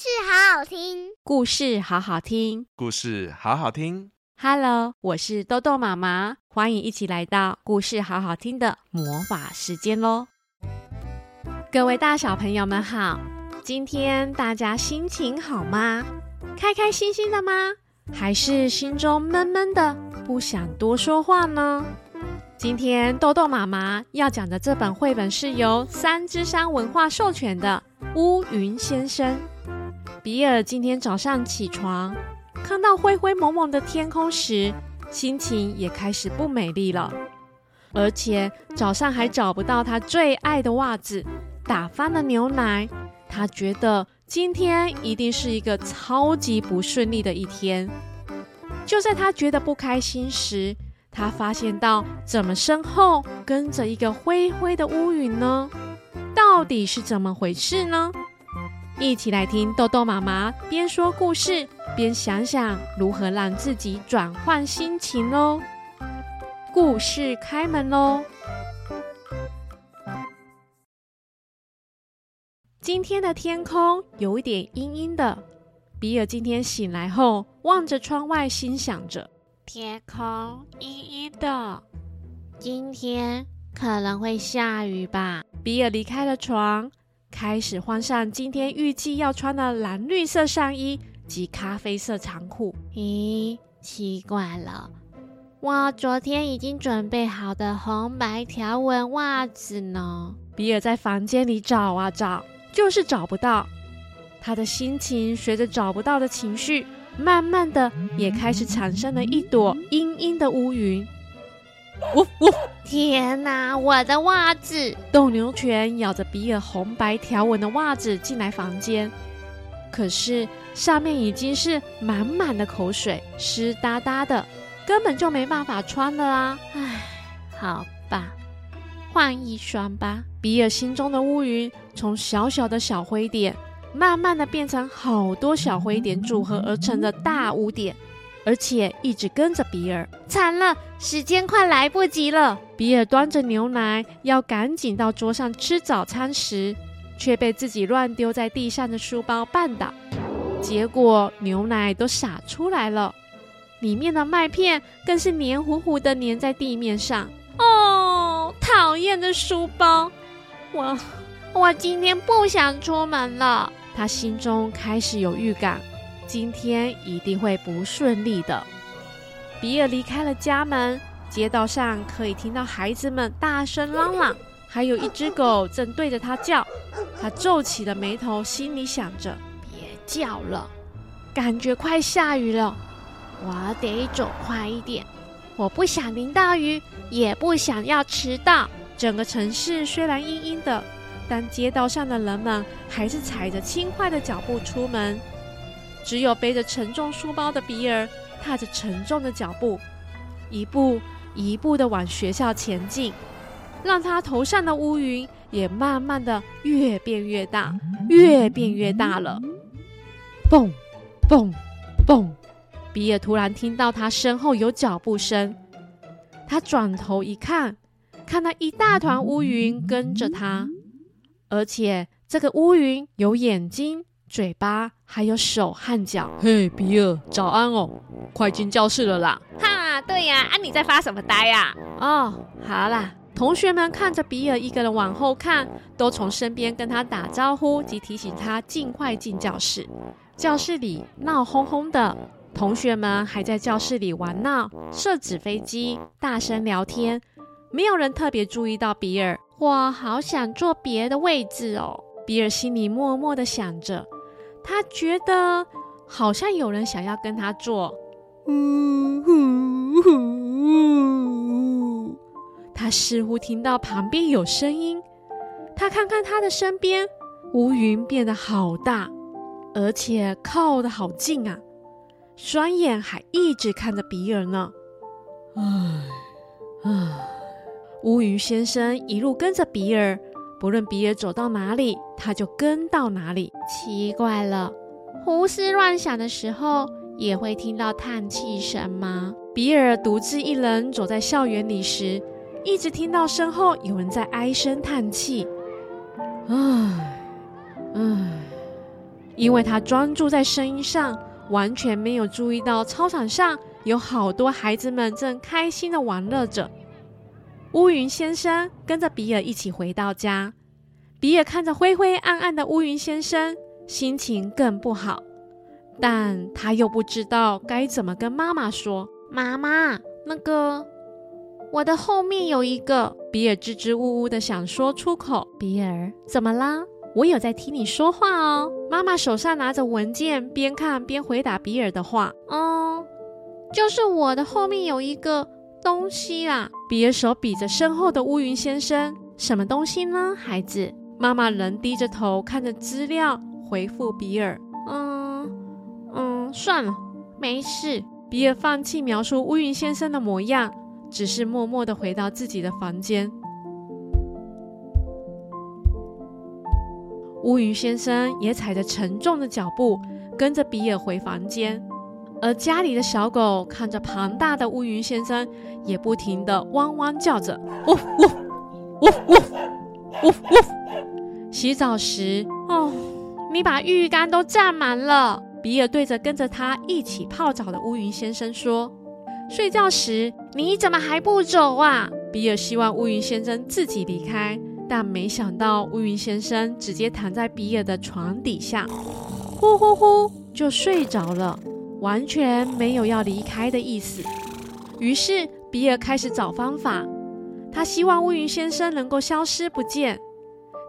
事好好听，故事好好听，故事好好听。Hello，我是豆豆妈妈，欢迎一起来到故事好好听的魔法时间喽！各位大小朋友们好，今天大家心情好吗？开开心心的吗？还是心中闷闷的，不想多说话呢？今天豆豆妈妈要讲的这本绘本是由三之山文化授权的《乌云先生》。比尔今天早上起床，看到灰灰蒙蒙的天空时，心情也开始不美丽了。而且早上还找不到他最爱的袜子，打翻了牛奶。他觉得今天一定是一个超级不顺利的一天。就在他觉得不开心时，他发现到，怎么身后跟着一个灰灰的乌云呢？到底是怎么回事呢？一起来听豆豆妈妈边说故事边想想如何让自己转换心情喽。故事开门喽！今天的天空有一点阴阴的。比尔今天醒来后，望着窗外，心想着。天空阴阴的，今天可能会下雨吧。比尔离开了床，开始换上今天预计要穿的蓝绿色上衣及咖啡色长裤。咦，奇怪了，我昨天已经准备好的红白条纹袜子呢？比尔在房间里找啊找，就是找不到。他的心情随着找不到的情绪。慢慢的，也开始产生了一朵阴阴的乌云。呜呜！天哪，我的袜子！斗牛犬咬着比尔红白条纹的袜子进来房间，可是上面已经是满满的口水，湿哒哒的，根本就没办法穿了啊！唉，好吧，换一双吧。比尔心中的乌云从小小的小灰点。慢慢的变成好多小灰点组合而成的大污点，而且一直跟着比尔。惨了，时间快来不及了！比尔端着牛奶要赶紧到桌上吃早餐时，却被自己乱丢在地上的书包绊倒，结果牛奶都洒出来了，里面的麦片更是黏糊糊的粘在地面上。哦，讨厌的书包！我我今天不想出门了。他心中开始有预感，今天一定会不顺利的。比尔离开了家门，街道上可以听到孩子们大声嚷嚷，还有一只狗正对着他叫。他皱起了眉头，心里想着：别叫了，感觉快下雨了，我得走快一点。我不想淋到雨，也不想要迟到。整个城市虽然阴阴的。但街道上的人们还是踩着轻快的脚步出门，只有背着沉重书包的比尔踏着沉重的脚步，一步一步的往学校前进，让他头上的乌云也慢慢的越变越大，越变越大了。蹦蹦蹦！比尔突然听到他身后有脚步声，他转头一看，看到一大团乌云跟着他。而且这个乌云有眼睛、嘴巴，还有手和脚。嘿，比尔，早安哦！快进教室了啦！哈，对呀，啊，你在发什么呆呀？哦，好啦。同学们看着比尔一个人往后看，都从身边跟他打招呼及提醒他尽快进教室。教室里闹哄哄的，同学们还在教室里玩闹、射纸飞机、大声聊天，没有人特别注意到比尔。我好想坐别的位置哦，比尔心里默默的想着。他觉得好像有人想要跟他做。呜呼呼！他似乎听到旁边有声音。他看看他的身边，乌云变得好大，而且靠得好近啊，双眼还一直看着比尔呢。唉，唉。乌云先生一路跟着比尔，不论比尔走到哪里，他就跟到哪里。奇怪了，胡思乱想的时候也会听到叹气声吗？比尔独自一人走在校园里时，一直听到身后有人在唉声叹气。唉，唉，因为他专注在声音上，完全没有注意到操场上有好多孩子们正开心的玩乐着。乌云先生跟着比尔一起回到家，比尔看着灰灰暗暗的乌云先生，心情更不好，但他又不知道该怎么跟妈妈说。妈妈，那个我的后面有一个。比尔支支吾吾的想说出口。比尔，怎么啦？我有在听你说话哦。妈妈手上拿着文件，边看边回答比尔的话。嗯，就是我的后面有一个东西啦。比尔手比着身后的乌云先生，什么东西呢，孩子？妈妈仍低着头看着资料，回复比尔。嗯嗯，算了，没事。比尔放弃描述乌云先生的模样，只是默默的回到自己的房间。乌云先生也踩着沉重的脚步，跟着比尔回房间。而家里的小狗看着庞大的乌云先生，也不停的汪汪叫着：“呜呜呜呜呜呜！”洗澡时，哦，你把浴缸都占满了。比尔对着跟着他一起泡澡的乌云先生说：“睡觉时你怎么还不走啊？”比尔希望乌云先生自己离开，但没想到乌云先生直接躺在比尔的床底下，呼呼呼就睡着了，完全没有要离开的意思。于是比尔开始找方法，他希望乌云先生能够消失不见。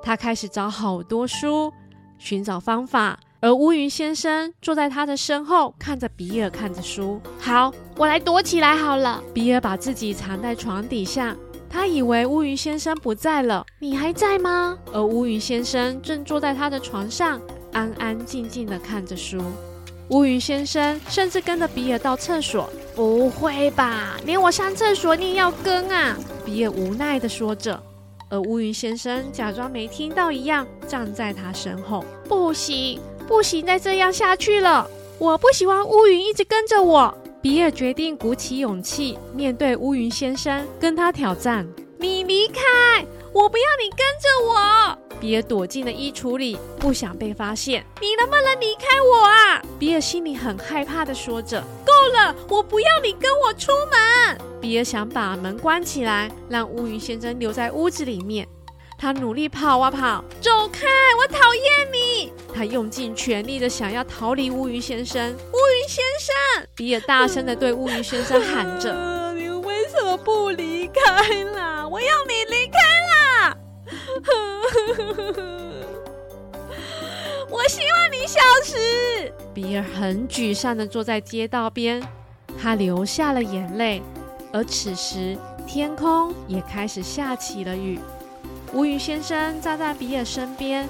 他开始找好多书，寻找方法。而乌云先生坐在他的身后，看着比尔看着书。好，我来躲起来好了。比尔把自己藏在床底下，他以为乌云先生不在了。你还在吗？而乌云先生正坐在他的床上，安安静静地看着书。乌云先生甚至跟着比尔到厕所。不会吧？连我上厕所你也要跟啊？比尔无奈地说着。而乌云先生假装没听到一样，站在他身后。不行。不行，再这样下去了。我不喜欢乌云一直跟着我。比尔决定鼓起勇气面对乌云先生，跟他挑战。你离开，我不要你跟着我。比尔躲进了衣橱里，不想被发现。你能不能离开我啊？比尔心里很害怕的说着。够了，我不要你跟我出门。比尔想把门关起来，让乌云先生留在屋子里面。他努力跑啊跑，走开！我讨厌你！他用尽全力的想要逃离乌云先生。乌云先生，比尔大声的对乌云先生喊着：“ 你为什么不离开啦？我要你！我希望你消失。”比尔很沮丧的坐在街道边，他流下了眼泪。而此时，天空也开始下起了雨。乌云先生站在比尔身边，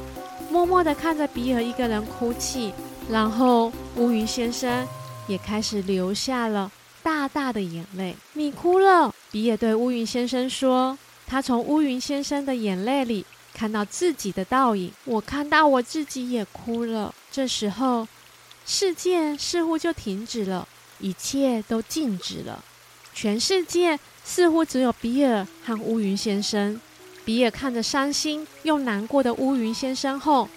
默默的看着比尔一个人哭泣，然后乌云先生也开始流下了大大的眼泪。你哭了，比尔对乌云先生说。他从乌云先生的眼泪里看到自己的倒影。我看到我自己也哭了。这时候，世界似乎就停止了，一切都静止了，全世界似乎只有比尔和乌云先生。比尔看着伤心又难过的乌云先生后，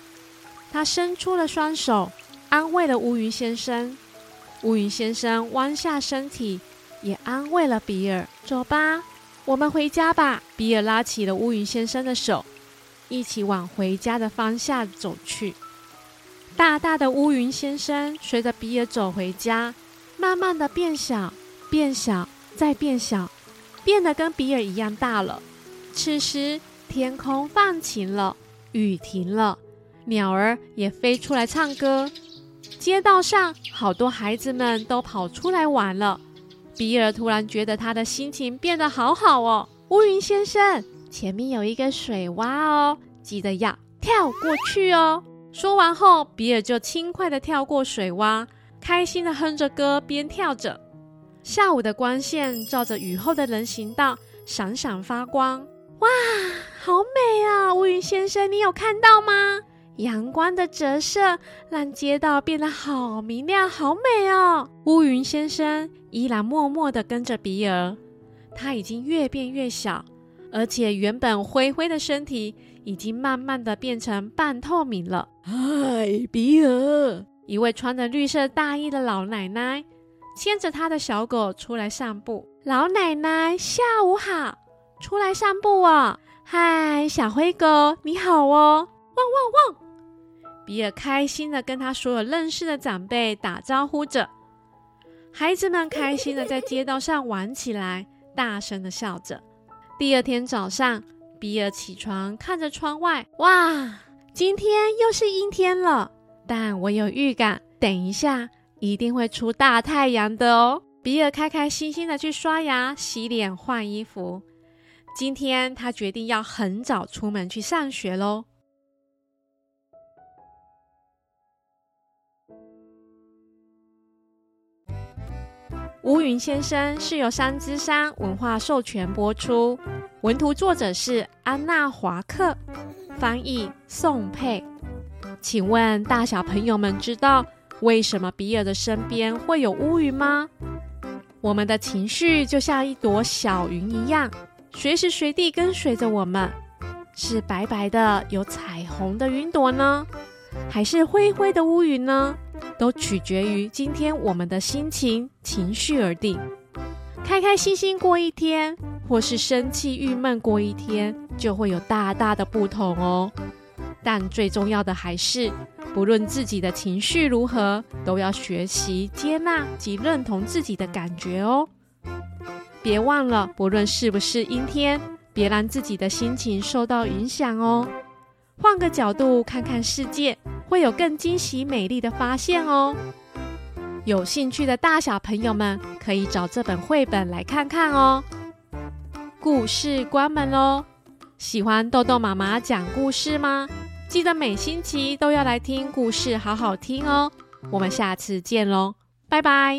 他伸出了双手，安慰了乌云先生。乌云先生弯下身体，也安慰了比尔。走吧，我们回家吧。比尔拉起了乌云先生的手，一起往回家的方向走去。大大的乌云先生随着比尔走回家，慢慢的变小，变小，再变小，变得跟比尔一样大了。此时，天空放晴了，雨停了，鸟儿也飞出来唱歌。街道上，好多孩子们都跑出来玩了。比尔突然觉得他的心情变得好好哦。乌云先生，前面有一个水洼哦，记得要跳过去哦。说完后，比尔就轻快地跳过水洼，开心地哼着歌，边跳着。下午的光线照着雨后的人行道，闪闪发光。哇，好美啊！乌云先生，你有看到吗？阳光的折射让街道变得好明亮，好美哦。乌云先生依然默默地跟着比尔，他已经越变越小，而且原本灰灰的身体已经慢慢的变成半透明了。嗨，比尔！一位穿着绿色大衣的老奶奶牵着她的小狗出来散步。老奶奶，下午好，出来散步哦。嗨，小灰狗，你好哦！汪汪汪！比尔开心的跟他所有认识的长辈打招呼着。孩子们开心的在街道上玩起来，大声的笑着。第二天早上，比尔起床，看着窗外，哇，今天又是阴天了。但我有预感，等一下一定会出大太阳的哦。比尔开开心心的去刷牙、洗脸、换衣服。今天他决定要很早出门去上学喽。乌云先生是由三之山文化授权播出，文图作者是安娜华克，翻译宋佩。请问大小朋友们知道为什么比尔的身边会有乌云吗？我们的情绪就像一朵小云一样，随时随地跟随着我们。是白白的有彩虹的云朵呢，还是灰灰的乌云呢？都取决于今天我们的心情、情绪而定。开开心心过一天，或是生气郁闷过一天，就会有大大的不同哦。但最重要的还是，不论自己的情绪如何，都要学习接纳及认同自己的感觉哦。别忘了，不论是不是阴天，别让自己的心情受到影响哦。换个角度看看世界。会有更惊喜、美丽的发现哦！有兴趣的大小朋友们可以找这本绘本来看看哦。故事关门喽！喜欢豆豆妈妈讲故事吗？记得每星期都要来听故事，好好听哦！我们下次见喽，拜拜。